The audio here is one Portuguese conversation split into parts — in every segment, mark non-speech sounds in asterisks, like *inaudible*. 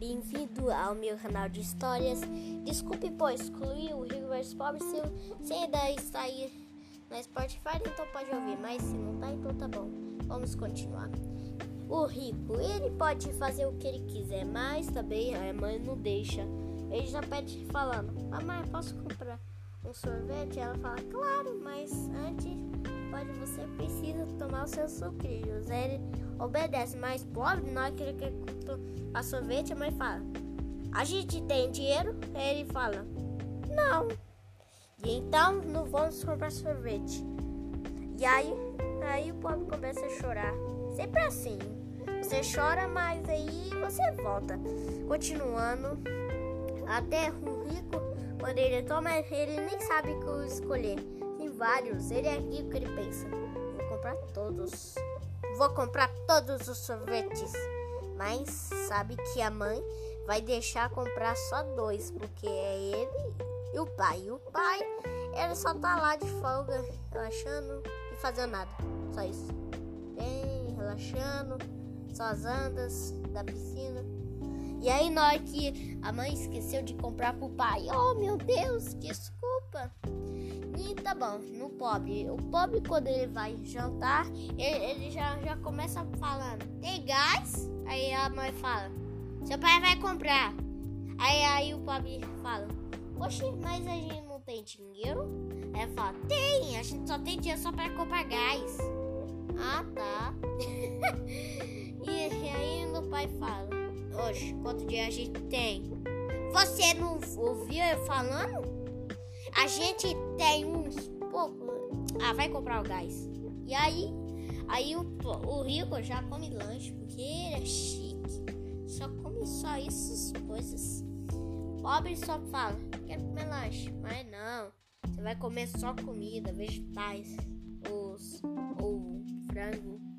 bem-vindo ao meu canal de histórias. Desculpe por excluir o Rico vs Pobre se ainda está aí na Spotify, então pode ouvir, mas se não tá, então tá bom. Vamos continuar. O rico, ele pode fazer o que ele quiser, mas também a mãe não deixa. Ele já pede falando, mamãe, posso comprar um sorvete? Ela fala, claro, mas antes pode, você precisa tomar os seus sucrilhos. Ele obedece, mas pobre, na hora que ele quer a sorvete, a mãe fala: A gente tem dinheiro? Ele fala: Não. E então não vamos comprar sorvete. E aí, aí o pobre começa a chorar. Sempre assim. Você chora, mas aí você volta. Continuando. Até o rico, quando ele toma, ele nem sabe o que escolher. Tem vários. Ele é rico, ele pensa. Vou comprar todos. Vou comprar todos os sorvetes mas sabe que a mãe vai deixar comprar só dois, porque é ele e o pai. E o pai, ele só tá lá de folga, relaxando e fazendo nada. Só isso. Bem, relaxando, só as andas da piscina. E aí, na hora que a mãe esqueceu de comprar pro pai, oh meu Deus, desculpa. E tá bom, no pobre. O pobre, quando ele vai jantar, ele, ele já, já começa falando: tem gás? Aí a mãe fala: Seu pai vai comprar. Aí, aí o pobre fala: Oxe, mas a gente não tem dinheiro? Aí ela fala: Tem, a gente só tem dinheiro só para comprar gás. Ah, tá. *laughs* e, aí o pai fala: Oxe, quanto dinheiro a gente tem? Você não ouviu eu falando? A gente tem uns pouco. Ah, vai comprar o gás. E aí Aí o, o rico já come lanche, porque ele é chique. Só come só essas coisas. Pobre só fala, quero comer lanche. Mas não, você vai comer só comida, vegetais, os, ou frango.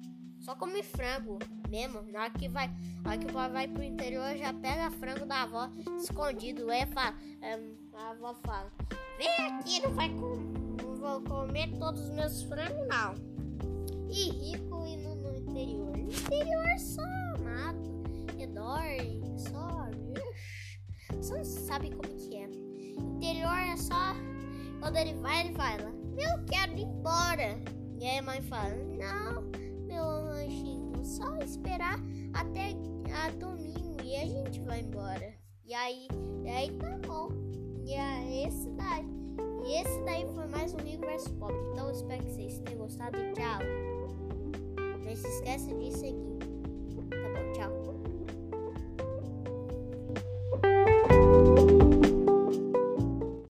Só come frango mesmo. Na hora que vai, hora que o pai vai pro interior, já pega frango da avó escondido. Aí fala, é, a avó fala, vem aqui, não vai comer, não vou comer todos os meus frangos não e rico e no, no interior. No interior é só mato, redor, só. Você não sabe como que é. Interior é só. Quando ele vai, ele fala: Eu quero ir embora. E aí a mãe fala: Não, meu só esperar até a domingo e a gente vai embora. E aí, e aí tá bom. E é esse daí. E esse daí foi mais um versus Pobre. Então eu espero que vocês tenham gostado e tchau. Não se esqueça de seguir.